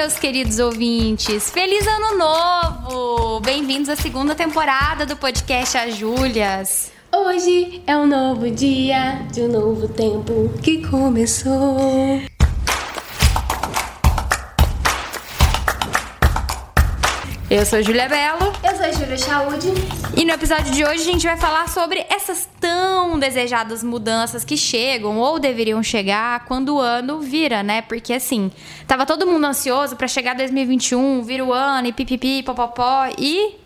meus queridos ouvintes! Feliz Ano Novo! Bem-vindos à segunda temporada do podcast A Júlias. Hoje é um novo dia de um novo tempo que começou. Eu sou Júlia Belo. Eu sou a Júlia Chaude. E no episódio de hoje a gente vai falar sobre essas tão desejadas mudanças que chegam ou deveriam chegar quando o ano vira, né? Porque assim, tava todo mundo ansioso para chegar 2021, vira o ano e pipipi, popopó e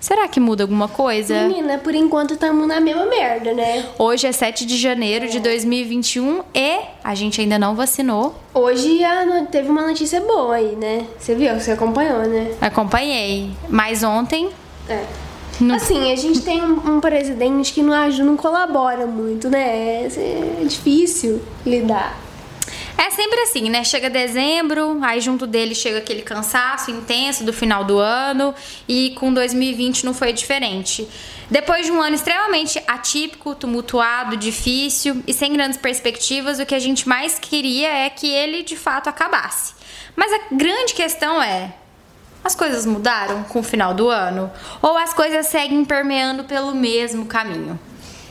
Será que muda alguma coisa? Menina, por enquanto estamos na mesma merda, né? Hoje é 7 de janeiro de 2021 e a gente ainda não vacinou. Hoje a- teve uma notícia boa aí, né? Você viu? Você acompanhou, né? Acompanhei. Mas ontem É. Não- Assim, a gente tem um, um presidente que não ajuda, não colabora muito, né? É difícil lidar. É sempre assim, né? Chega dezembro, aí junto dele chega aquele cansaço intenso do final do ano e com 2020 não foi diferente. Depois de um ano extremamente atípico, tumultuado, difícil e sem grandes perspectivas, o que a gente mais queria é que ele de fato acabasse. Mas a grande questão é: as coisas mudaram com o final do ano? Ou as coisas seguem permeando pelo mesmo caminho?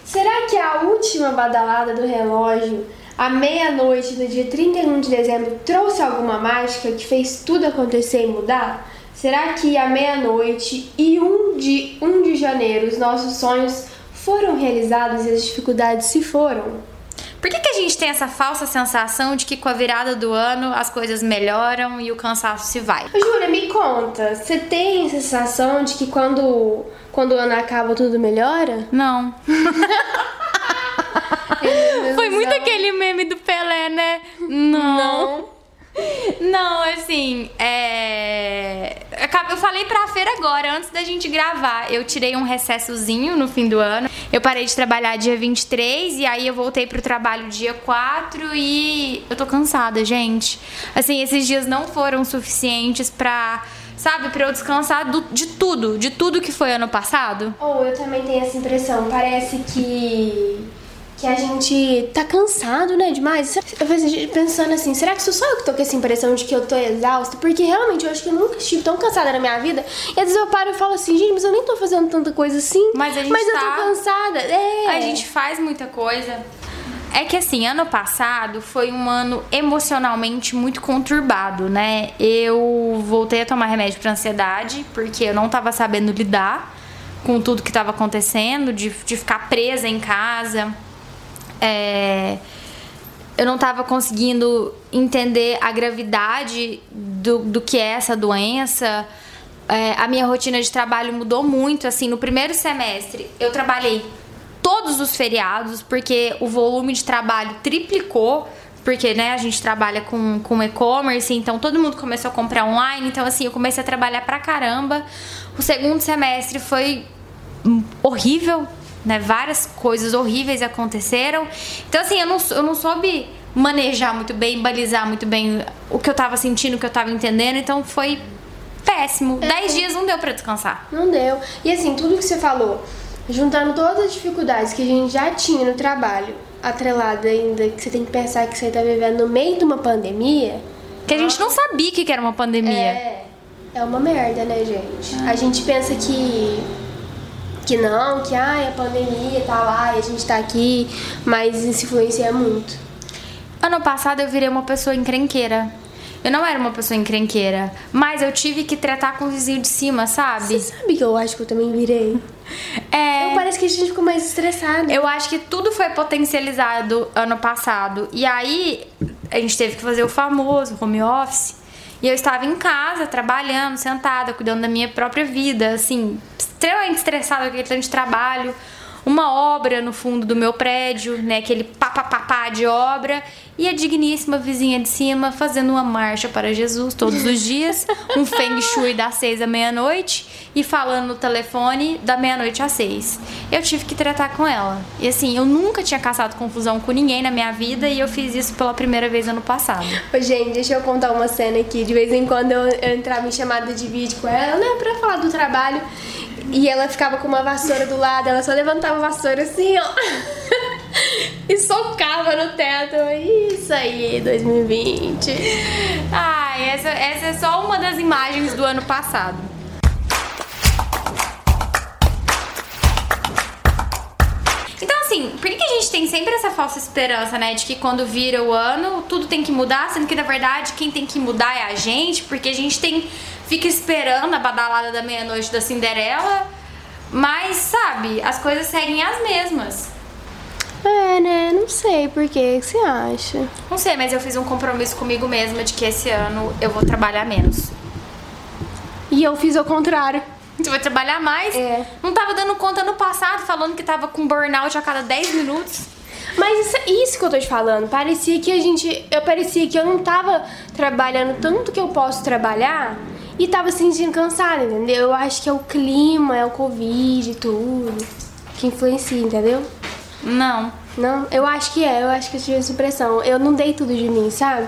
Será que a última badalada do relógio, à meia-noite do dia 31 de dezembro, trouxe alguma mágica que fez tudo acontecer e mudar? Será que à meia-noite e 1 de, 1 de janeiro os nossos sonhos foram realizados e as dificuldades se foram? Por que, que a gente tem essa falsa sensação de que com a virada do ano as coisas melhoram e o cansaço se vai? Júlia, me conta, você tem a sensação de que quando, quando o ano acaba tudo melhora? Não. Muito aquele meme do Pelé, né? Não. Não, assim, é. Eu falei pra feira agora, antes da gente gravar. Eu tirei um recessozinho no fim do ano. Eu parei de trabalhar dia 23 e aí eu voltei pro trabalho dia 4 e eu tô cansada, gente. Assim, esses dias não foram suficientes pra. Sabe, pra eu descansar do- de tudo, de tudo que foi ano passado. Ou eu também tenho essa impressão, parece que que a gente tá cansado, né, demais. Eu fico pensando assim, será que sou só eu que tô com essa impressão de que eu tô exausta? Porque realmente eu acho que eu nunca estive tão cansada na minha vida. E às vezes eu paro e falo assim, gente, mas eu nem tô fazendo tanta coisa assim. Mas a gente eu tá- tô cansada. É. A gente faz muita coisa. É que assim, ano passado foi um ano emocionalmente muito conturbado, né? Eu voltei a tomar remédio pra ansiedade, porque eu não tava sabendo lidar com tudo que tava acontecendo, de, de ficar presa em casa. É, eu não tava conseguindo entender a gravidade do, do que é essa doença. É, a minha rotina de trabalho mudou muito. Assim, no primeiro semestre eu trabalhei todos os feriados, porque o volume de trabalho triplicou. Porque, né, a gente trabalha com, com e-commerce, então todo mundo começou a comprar online. Então, assim, eu comecei a trabalhar pra caramba. O segundo semestre foi horrível, né? Várias coisas horríveis aconteceram. Então, assim, eu não, eu não soube manejar muito bem, balizar muito bem o que eu tava sentindo, o que eu tava entendendo. Então, foi péssimo. Dez dias não deu pra descansar. Não deu. E assim, tudo que você falou, juntando todas as dificuldades que a gente já tinha no trabalho, atrelado ainda que você tem que pensar que você tá vivendo no meio de uma pandemia, Que a gente não sabia que era uma pandemia. É, é uma merda, né, gente? A gente pensa que que não, que ai, a pandemia tá lá e a gente tá aqui, mas isso influencia muito. Ano passado eu virei uma pessoa encrenqueira. Eu não era uma pessoa encrenqueira, mas eu tive que tratar com o vizinho de cima, sabe? Você sabe que eu acho que eu também virei? É. Eu parece que a gente ficou mais estressada. Eu acho que tudo foi potencializado ano passado. E aí a gente teve que fazer o famoso home office. E eu estava em casa, trabalhando, sentada, cuidando da minha própria vida, assim, extremamente estressada com aquele tanto de trabalho. Uma obra no fundo do meu prédio, né? Aquele papapá de obra. E a digníssima vizinha de cima fazendo uma marcha para Jesus todos os dias. Um feng shui das seis à meia-noite. E falando no telefone da meia-noite às seis. Eu tive que tratar com ela. E assim, eu nunca tinha caçado confusão com ninguém na minha vida. E eu fiz isso pela primeira vez ano passado. Ô, gente, deixa eu contar uma cena aqui. De vez em quando eu, eu entrava em chamada de vídeo com ela, né, pra falar do trabalho. E ela ficava com uma vassoura do lado, ela só levantava a vassoura assim, ó. e socava no teto. Isso aí, 2020. Ai, essa, essa é só das imagens do ano passado. Então, assim, por que a gente tem sempre essa falsa esperança, né? De que quando vira o ano, tudo tem que mudar, sendo que na verdade quem tem que mudar é a gente, porque a gente tem. Fica esperando a badalada da meia-noite da Cinderela, mas sabe, as coisas seguem as mesmas. É, né? Não sei por que você acha? Não sei, mas eu fiz um compromisso comigo mesma de que esse ano eu vou trabalhar menos. E eu fiz ao contrário. Você vai trabalhar mais? É. Não tava dando conta no passado, falando que tava com burnout a cada 10 minutos. Mas isso, isso que eu tô te falando, parecia que a gente. Eu parecia que eu não tava trabalhando tanto que eu posso trabalhar e tava se sentindo cansada, entendeu? Eu acho que é o clima, é o Covid e tudo que influencia, entendeu? Não. Não, eu acho que é, eu acho que eu tive essa impressão. Eu não dei tudo de mim, sabe?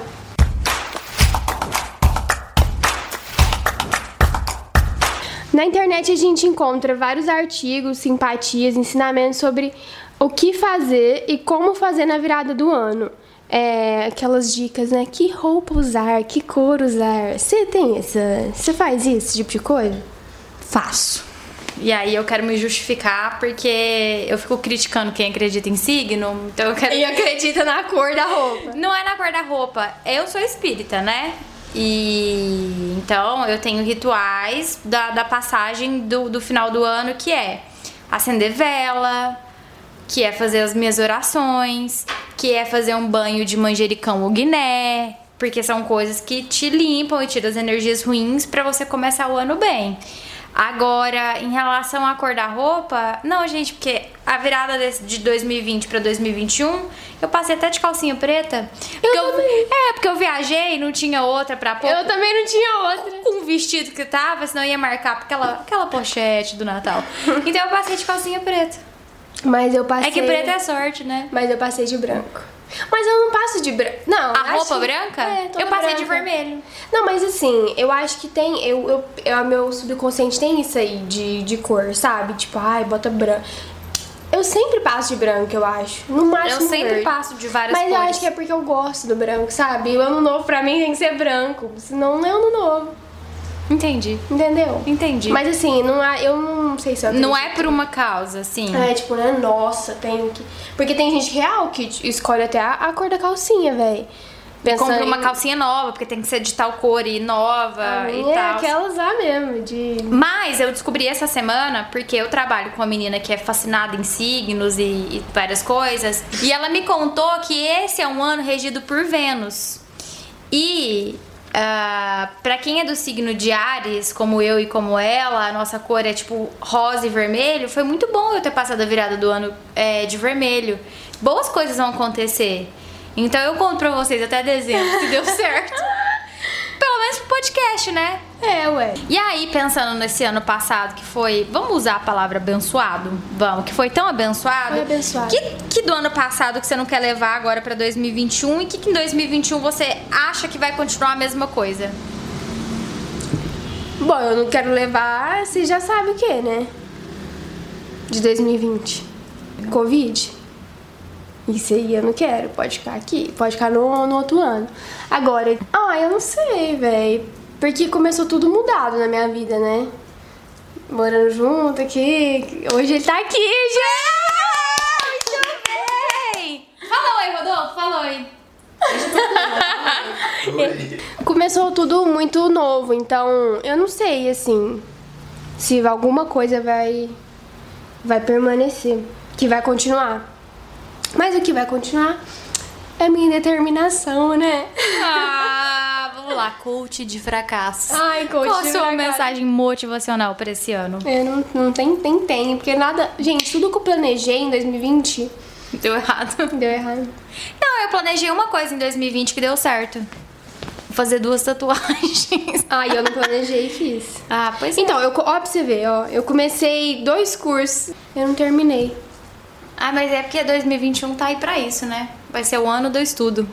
Na internet a gente encontra vários artigos, simpatias, ensinamentos sobre o que fazer e como fazer na virada do ano. É, aquelas dicas, né? Que roupa usar, que cor usar. Você tem essa. Você faz isso, esse tipo de coisa? Faço. E aí eu quero me justificar porque eu fico criticando quem acredita em signo, então eu quero. E acredita na cor da roupa. Não é na cor da roupa. Eu sou espírita, né? E então eu tenho rituais da, da passagem do, do final do ano que é acender vela, que é fazer as minhas orações, que é fazer um banho de manjericão ou guiné, porque são coisas que te limpam e tiram as energias ruins para você começar o ano bem. Agora, em relação à cor da roupa, não, gente, porque a virada desse- de 2020 pra 2021, eu passei até de calcinha preta. Eu, também. é, porque eu viajei, não tinha outra pra pôr. Eu também não tinha outra. com o vestido que tava, senão ia marcar aquela, aquela pochete do Natal. Então eu passei de calcinha preta. Mas eu passei. É que preta é sorte, né? Mas eu passei de branco. Mas eu não passo de branco. Não. A roupa que- branca? É, eu passei de branca. vermelho. Não, mas assim, eu acho que tem. Eu, eu, eu, meu subconsciente tem isso aí de, de cor, sabe? Tipo, ai, bota branco. Eu sempre passo de branco, eu acho. No máximo. Eu sempre verde. passo de várias Mas eu cores. acho que é porque eu gosto do branco, sabe? E o ano novo pra mim tem que ser branco. Senão não é ano novo. Entendi. Entendeu? Entendi. Mas assim, não há, eu não sei se eu não é por uma causa, assim. É, tipo, né? Nossa, tenho que. Porque tem gente real que escolhe até a, a cor da calcinha, velho. Compra uma calcinha nova, porque tem que ser de tal cor e nova e é tal. aquelas lá mesmo, de. Mas eu descobri essa semana, porque eu trabalho com uma menina que é fascinada em signos e, e várias coisas, e ela me contou que esse é um ano regido por Vênus. E ah, pra quem é do signo de Ares, como eu e como ela, a nossa cor é tipo rosa e vermelho, foi muito bom eu ter passado a virada do ano é, de vermelho. Boas coisas vão acontecer. Então eu conto pra vocês até dezembro se deu certo. Pelo menos pro podcast, né? É, ué. E aí, pensando nesse ano passado, que foi. Vamos usar a palavra abençoado? Vamos, que foi tão abençoado. Foi abençoado. Que, que do ano passado que você não quer levar agora pra 2021 e que, que em 2021 você acha que vai continuar a mesma coisa? Bom, eu não quero levar, você já sabe o que, né? De 2020. Covid. Isso aí eu não quero, pode ficar aqui, pode ficar no, no outro ano. Agora, ah, eu não sei, velho. Porque começou tudo mudado na minha vida, né? Morando junto aqui. Hoje ele tá aqui, gente! Ei! Fala oi, Rodolfo, fala oi. Começou tudo muito novo, então eu não sei, assim, se alguma coisa vai vai permanecer, que vai continuar. Mas o que vai continuar é minha determinação, né? Ah, lá, coach de fracasso. Ai, coach Qual a sua fracasso. mensagem motivacional pra esse ano? É, não, não tem, tem, tem, porque nada. Gente, tudo que eu planejei em 2020 Deu errado. deu errado. Não, eu planejei uma coisa em 2020 que deu certo. Fazer duas tatuagens. Ai, eu não planejei e fiz. Ah, pois é. Então, eu, ó, pra você ver, ó, eu comecei dois cursos, eu não terminei. Ah, mas é porque 2021 tá aí pra isso, né? Vai ser o ano do estudo.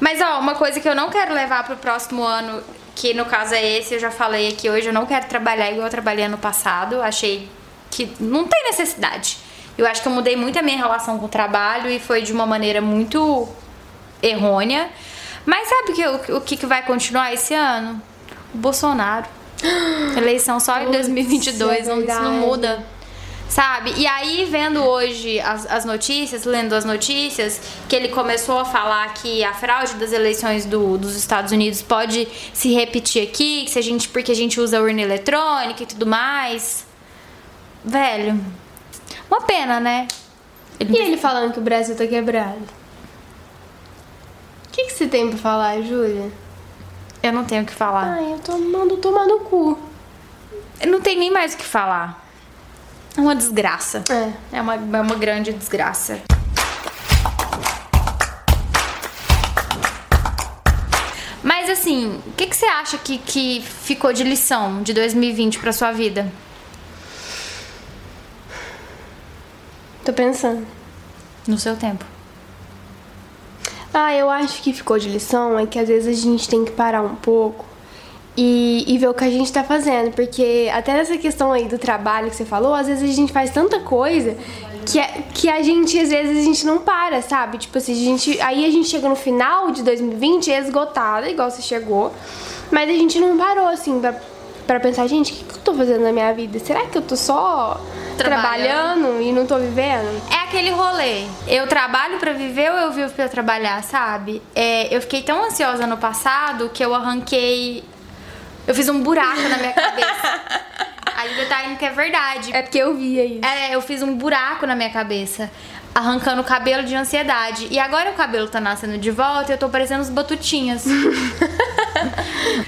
Mas, ó, uma coisa que eu não quero levar pro próximo ano, que no caso é esse, eu já falei aqui hoje, eu não quero trabalhar igual eu trabalhei ano passado. Achei que não tem necessidade. Eu acho que eu mudei muito a minha relação com o trabalho e foi de uma maneira muito errônea. Mas sabe o que, o, o que que vai continuar esse ano? Bolsonaro. Eleição só em 2022, é não, isso não muda. Sabe? E aí, vendo hoje as, as notícias, lendo as notícias, que ele começou a falar que a fraude das eleições do- dos Estados Unidos pode se repetir aqui, que se a gente, porque a gente usa urna eletrônica e tudo mais. Velho, uma pena, né? E ele falando que o Brasil tá quebrado? O que, que você tem pra falar, Júlia? Eu não tenho o que falar. Ai, eu tô mandando tomar no cu. Eu não tenho nem mais o que falar. É uma desgraça. É. É uma, é uma grande desgraça. Mas assim, o que, que você acha que, que ficou de lição de 2020 pra sua vida? Tô pensando. No seu tempo. Ah, eu acho que ficou de lição é que às vezes a gente tem que parar um pouco e, e ver o que a gente tá fazendo. Porque até nessa questão aí do trabalho que você falou, às vezes a gente faz tanta coisa que, a- que a gente, às vezes, a gente não para, sabe? Tipo assim, a gente, aí a gente chega no final de 2020 esgotada, igual você chegou, mas a gente não parou, assim, pra, pra pensar, gente, o que, que eu tô fazendo na minha vida? Será que eu tô só Trabalhando. trabalhando e não tô vivendo? É aquele rolê. Eu trabalho pra viver ou eu vivo pra trabalhar, sabe? É, eu fiquei tão ansiosa no passado que eu arranquei. Eu fiz um buraco na minha cabeça. Aí o detalhe que é verdade. É porque eu via isso. É, eu fiz um buraco na minha cabeça, arrancando o cabelo de ansiedade. E agora o cabelo tá nascendo de volta e eu tô parecendo os batutinhas.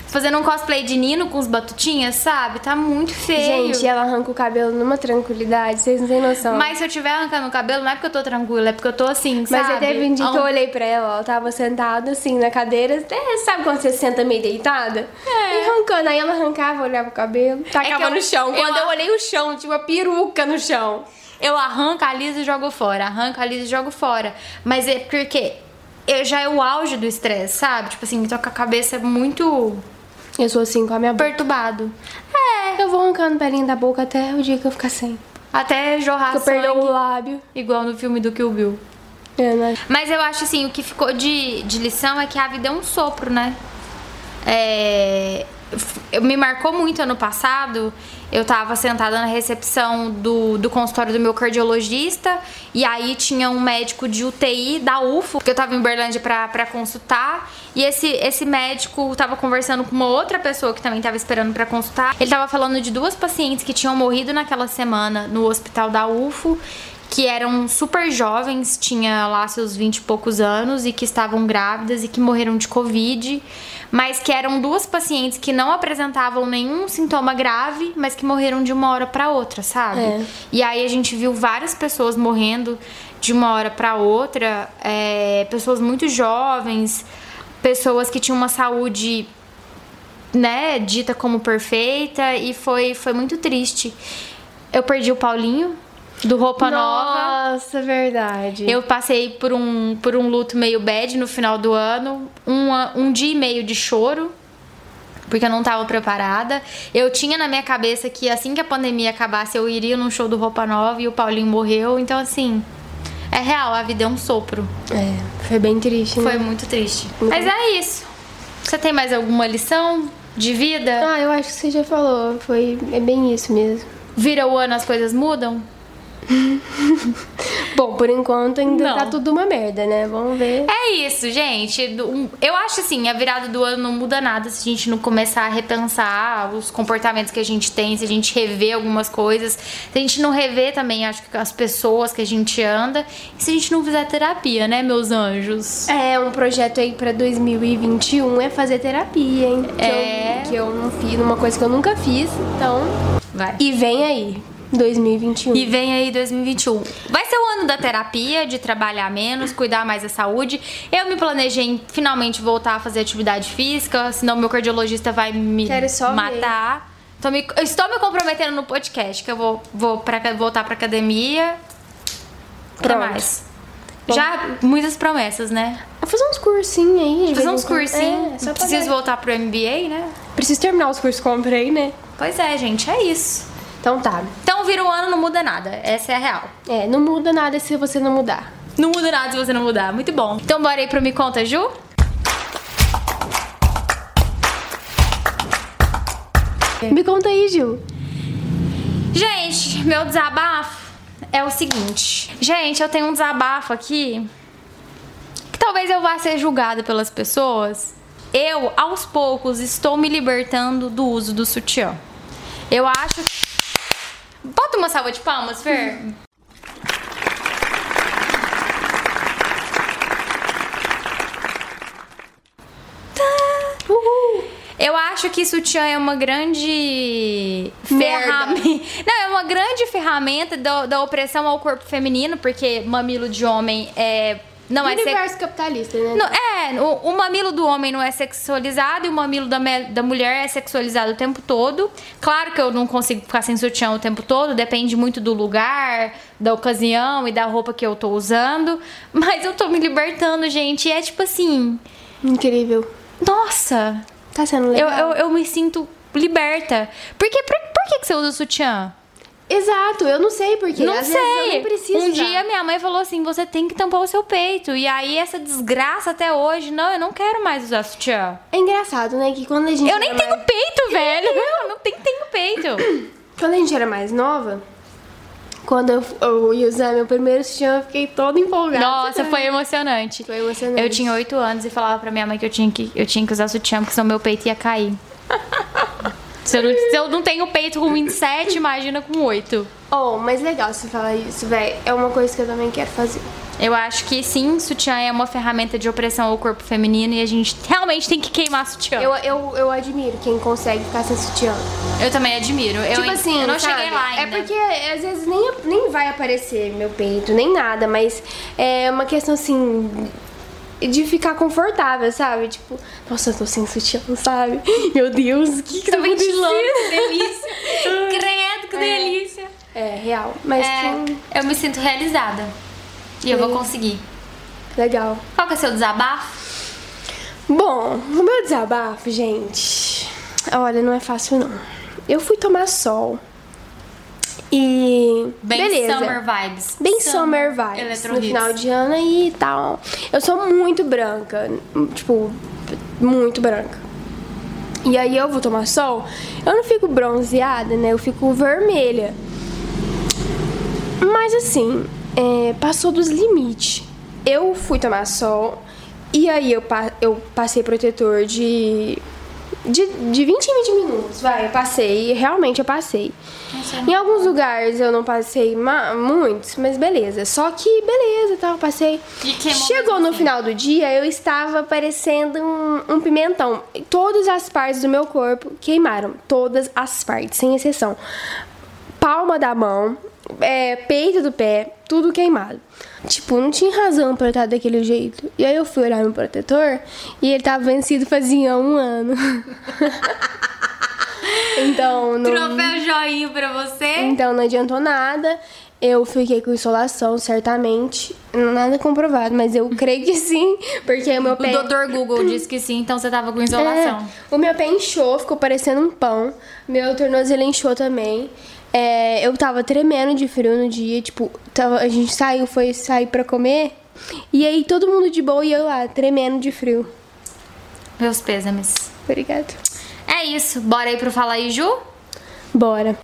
Fazendo um cosplay de Nino com os batutinhas, sabe? Tá muito feio. Gente, ela arranca o cabelo numa tranquilidade, vocês não têm noção. Mas se eu tiver arrancando o cabelo, não é porque eu tô tranquila, é porque eu tô assim, Mas sabe? aí teve um dia que eu Ah, olhei pra ela, ela tava sentada assim na cadeira. É, sabe quando você senta meio deitada? É. E arrancando. Aí ela arrancava, olhava o cabelo, tacava eu- no chão. eu Quando eu, a- olhei o chão, tinha uma peruca no chão. Eu arranco a Lisa e jogo fora, arranco a Lisa e jogo fora. Mas é porque eu já é o auge do estresse, sabe? Tipo assim, tô com a cabeça muito Eu sou assim com a minha boca. perturbado. É, eu vou arrancando pelinha da boca até o dia que eu ficar sem. Até jorrar Que eu perder o sangue, lábio. igual no filme do Kill Bill. É, né? Mas eu acho assim, o que ficou de, de lição é que a vida é um sopro, né? É, eu- me marcou muito ano passado. Eu tava sentada na recepção do, do consultório do meu cardiologista e aí tinha um médico de UTI da UFO, que eu tava em Berlândia pra, pra consultar. E esse, esse médico tava conversando com uma outra pessoa que também tava esperando pra consultar. Ele tava falando de duas pacientes que tinham morrido naquela semana no hospital da UFO que eram super jovens, tinha lá seus 20 e poucos anos e que estavam grávidas e que morreram de Covid, mas que eram duas pacientes que não apresentavam nenhum sintoma grave, mas que morreram de uma hora para outra, sabe? É. E aí a gente viu várias pessoas morrendo de uma hora para outra, é, pessoas muito jovens, pessoas que tinham uma saúde né, dita como perfeita e foi, foi muito triste. Eu perdi o Paulinho do Roupa Nova. Nossa, verdade. Eu passei por um, por um luto meio bad no final do ano, um, um dia e meio de choro, porque eu não tava preparada. Eu tinha na minha cabeça que assim que a pandemia acabasse, eu iria num show do Roupa Nova e o Paulinho morreu. Então, assim, é real, a vida é um sopro. É, foi bem triste, né? Foi muito triste. Mas é isso. Você tem mais alguma lição de vida? Ah, eu acho que você já falou. Foi... É bem isso mesmo. Vira o ano, as coisas mudam? Bom, por enquanto ainda Não. tá tudo uma merda, né? Vamos ver. É isso, gente. Eu acho assim, a virada do ano não muda nada se a gente não começar a repensar os comportamentos que a gente tem, se a gente rever algumas coisas, se a gente não rever também, acho que as pessoas que a gente anda, e se a gente não fizer terapia, né, meus anjos? É, um projeto aí pra 2021 é fazer terapia, hein? Que É. Eu, que eu não fiz, uma coisa que eu nunca fiz, então. Vai. E vem aí, 2021. E vem aí 2021. Vai ser o ano da terapia, de trabalhar menos, cuidar mais da saúde. Eu me planejei em finalmente voltar a fazer atividade física, senão meu cardiologista vai me matar. Tô me- estou me comprometendo no podcast que eu vou, vou pra, voltar pra academia. Pra Pronto. mais. Bom. Já muitas promessas, né? Vou fazer uns cursinhos aí. Fazer uns quando. cursinhos. É, Preciso voltar pro MBA, né? Preciso terminar os cursos que comprei, né? Pois é, gente, é isso. Então tá. Então vira o ano, não muda nada. Essa é a real. É, não muda nada se você não mudar. Não muda nada se você não mudar. Muito bom. Então bora aí pro Me Conta, Ju? Me conta aí, Gil. Gente, meu desabafo é o seguinte. Gente, eu tenho um desabafo aqui que talvez eu vá ser julgada pelas pessoas. Eu, aos poucos, estou me libertando do uso do sutiã. Eu acho. Bota uma salva de palmas, Fer. Eu acho que sutiã é uma grande ferramenta. Não, é uma grande ferramenta da, da opressão ao corpo feminino, porque mamilo de homem é. Não No é universo capitalista, né? não, é, o, o mamilo do homem não é sexualizado e o mamilo da, me- da mulher é sexualizado o tempo todo. Claro que eu não consigo ficar sem sutiã o tempo todo, depende muito do lugar, da ocasião e da roupa que eu tô usando. Mas eu tô me libertando, gente. E é tipo assim, Incrível. nossa, Tá sendo eu, legal. eu, eu me sinto liberta. Porque, por, por que, que você usa sutiã? Exato, eu não sei porquê. Não sei. eu nem preciso um usar. dia minha mãe falou assim: você tem que tampar o seu peito. E aí, essa desgraça até hoje, não, eu não quero mais usar sutiã. É engraçado, né? Que quando a gente. Eu nem tenho mais... peito, velho. Eu não tenho, tenho peito. Quando a gente era mais nova, quando eu, eu ia usar meu primeiro sutiã, eu fiquei toda empolgada. Nossa, foi emocionante. Foi emocionante. Eu tinha 8 anos e falava pra minha mãe que eu tinha que, eu tinha que usar sutiã, porque senão meu peito ia cair. se, eu não, se eu não tenho peito com 27, imagina com 8. Oh, mas legal você falar isso, velho. É uma coisa que eu também quero fazer. Eu acho que sim, sutiã é uma ferramenta de opressão ao corpo feminino e a gente realmente tem que queimar sutiã. Eu, eu, eu admiro quem consegue ficar sem sutiã. Eu também admiro. Eu, tipo assim, eu não sabe? cheguei lá ainda. É porque às vezes nem, nem vai aparecer meu peito, nem nada, mas é uma questão assim. De ficar confortável, sabe? Tipo, nossa, eu tô sem sutiã, sabe? Meu Deus, o que que tá ventilando, que delícia. Credo, que delícia. É, real. Mas que É, eu me sinto realizada. E eu vou conseguir. legal. Qual que é o seu desabafo? Bom, o meu desabafo, gente. Olha, não é fácil não. Eu fui tomar sol. E. Bem beleza. summer vibes. Bem summer, vibes. Electro No final de ano e tal. Eu sou muito branca. Tipo, muito branca. E aí eu vou tomar sol, eu não fico bronzeada, né? Eu fico vermelha. Mas assim, é, passou dos limites. Eu fui tomar sol e aí eu, eu passei protetor de, de, de 20 em 20 minutos. Vai, eu passei, realmente eu passei. Em alguns lugares eu não passei muitos, mas beleza. Só que beleza, tal, eu passei. Chegou no final do dia, eu estava parecendo um, um pimentão. Todas as partes do meu corpo queimaram. Todas as partes, sem exceção. Palma da mão, é, peito do pé, tudo queimado. Tipo, não tinha razão pra eu estar daquele jeito. E aí eu fui olhar no protetor e ele tava vencido fazia um ano. então, não, Troféu joinha pra você. então não adiantou nada. Eu fiquei com insolação, certamente. Nada comprovado, mas eu creio que sim, porque o meu O pé. doutor Google disse que sim, então você tava com isolação. É, o meu pé inchou, ficou parecendo um pão. Meu tornozelo inchou também. É, eu tava tremendo de frio no dia, tipo, tava, a gente saiu, foi sair pra comer. E aí todo mundo de boa e eu lá, tremendo de frio. Meus pêsames. Obrigada. É isso. Bora aí pro Fala aí, Ju? Bora.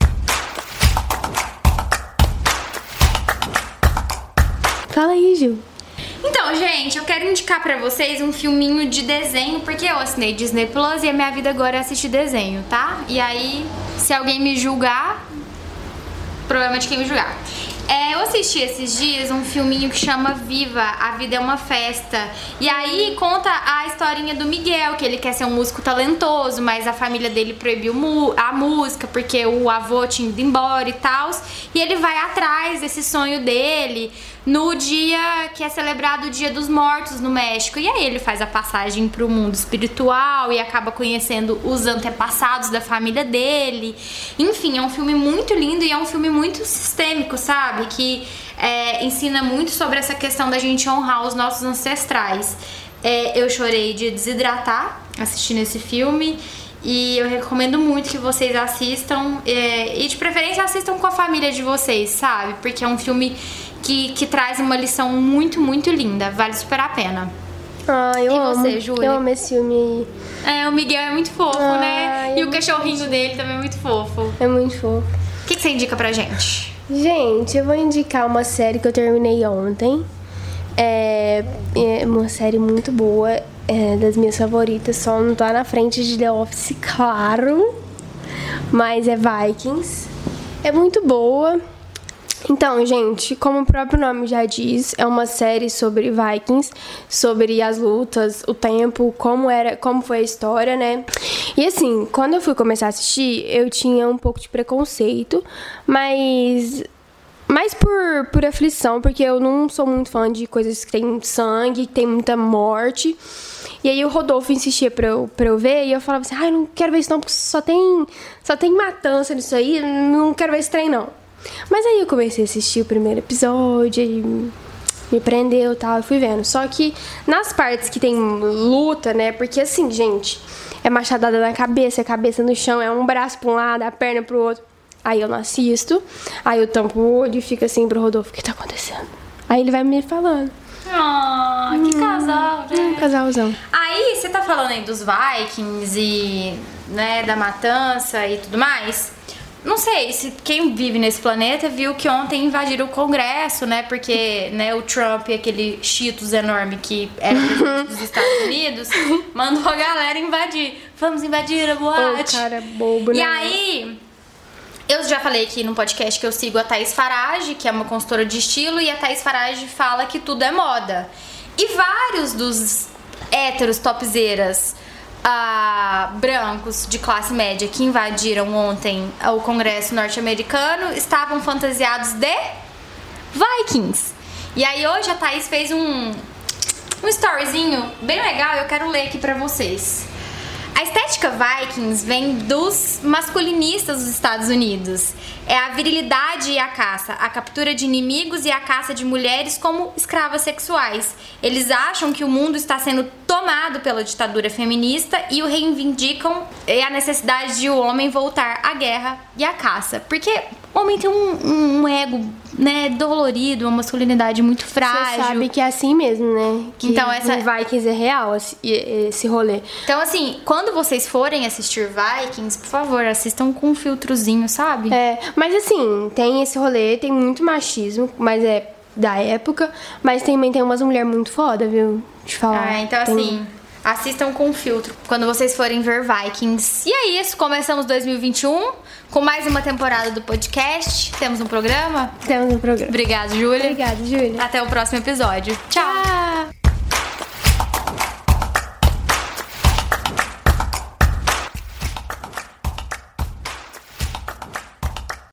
Fala aí, Gil. Então, gente, eu quero indicar pra vocês um filminho de desenho, porque eu assinei Disney Plus e a minha vida agora é assistir desenho, tá? E aí, se alguém me julgar, problema de quem me julgar. É, eu assisti esses dias um filminho que chama Viva, A Vida é uma Festa. E aí conta a historinha do Miguel, que ele quer ser um músico talentoso, mas a família dele proibiu a música porque o avô tinha ido embora e tal. E ele vai atrás desse sonho dele no dia que é celebrado o Dia dos Mortos no México. E aí ele faz a passagem pro mundo espiritual e acaba conhecendo os antepassados da família dele. Enfim, é um filme muito lindo e é um filme muito sistêmico, sabe? Que é, ensina muito sobre essa questão da gente honrar os nossos ancestrais. É, eu chorei de desidratar assistindo esse filme. E eu recomendo muito que vocês assistam. é, e de preferência assistam com a família de vocês, sabe? Porque é um filme que, que traz uma lição muito, muito linda. Vale super a pena. Ah, eu E amo. você, Júlia? Eu amo esse filme. É, o Miguel é muito fofo, né? Ai, E é o cachorrinho dele também é muito fofo. É muito fofo. O que, que você indica pra gente? Gente, eu vou indicar uma série que eu terminei ontem. É, é uma série muito boa, é das minhas favoritas, só não tá na frente de The Office, claro. Mas é Vikings. É muito boa. Então, gente, como o próprio nome já diz, é uma série sobre Vikings, sobre as lutas, o tempo, como era, como foi a história, né? E assim, quando eu fui começar a assistir, eu tinha um pouco de preconceito, mas mais por, por aflição, porque eu não sou muito fã de coisas que tem sangue, que tem muita morte. E aí o Rodolfo insistia pra eu, pra eu ver, e eu falava assim, ai, não quero ver isso não, porque só tem, só tem matança nisso aí, não quero ver esse trem não. Mas aí eu comecei a assistir o primeiro episódio e me prendeu e tal, e fui vendo. Só que nas partes que tem luta, né, porque assim, gente, é machadada na cabeça, é cabeça no chão, é um braço pra um lado, a perna pro outro. Aí eu não assisto, aí eu tampo o olho e fico assim pro Rodolfo, o que tá acontecendo? Aí ele vai me falando. Ah, que casal, Um né? casalzão. Aí, você tá falando aí dos Vikings e, né, da matança e tudo mais. Não sei se quem vive nesse planeta viu que ontem invadiram o Congresso, né? Porque, né, o Trump, aquele Cheetos enorme que era presidente dos Estados Unidos, mandou a galera invadir. Vamos invadir a boate. cara bobo, né? E aí, eu já falei aqui no podcast que eu sigo a Thaís Farage, que é uma consultora de estilo, e a Thaís Farage fala que tudo é moda. E vários dos héteros topzeiras ah, brancos de classe média que invadiram ontem o Congresso norte-americano estavam fantasiados de Vikings. E aí hoje a Thaís fez um, um storyzinho bem legal, eu quero ler aqui pra vocês. A estética Vikings vem dos masculinistas dos Estados Unidos. É a virilidade e a caça, a captura de inimigos e a caça de mulheres como escravas sexuais. Eles acham que o mundo está sendo tomado pela ditadura feminista e o reivindicam é a necessidade de o homem voltar à guerra e à caça. Porque o homem tem um, um ego, né, dolorido, uma masculinidade muito frágil. Você sabe que é assim mesmo, né? Que Então, essa- Vikings é real esse, esse rolê. Então, assim, quando vocês forem assistir Vikings, por favor, assistam com um filtrozinho, sabe? É, mas assim, tem esse rolê, tem muito machismo, mas é da época, mas também tem umas mulheres muito foda, viu? De falar. Ah, então Tem- assim, assistam com filtro quando vocês forem ver Vikings. E é isso, começamos 2021 com mais uma temporada do podcast. Temos um programa. Temos um programa. Obrigada, Júlia. Obrigada, Júlia. Até o próximo episódio. Tchau. Tchau.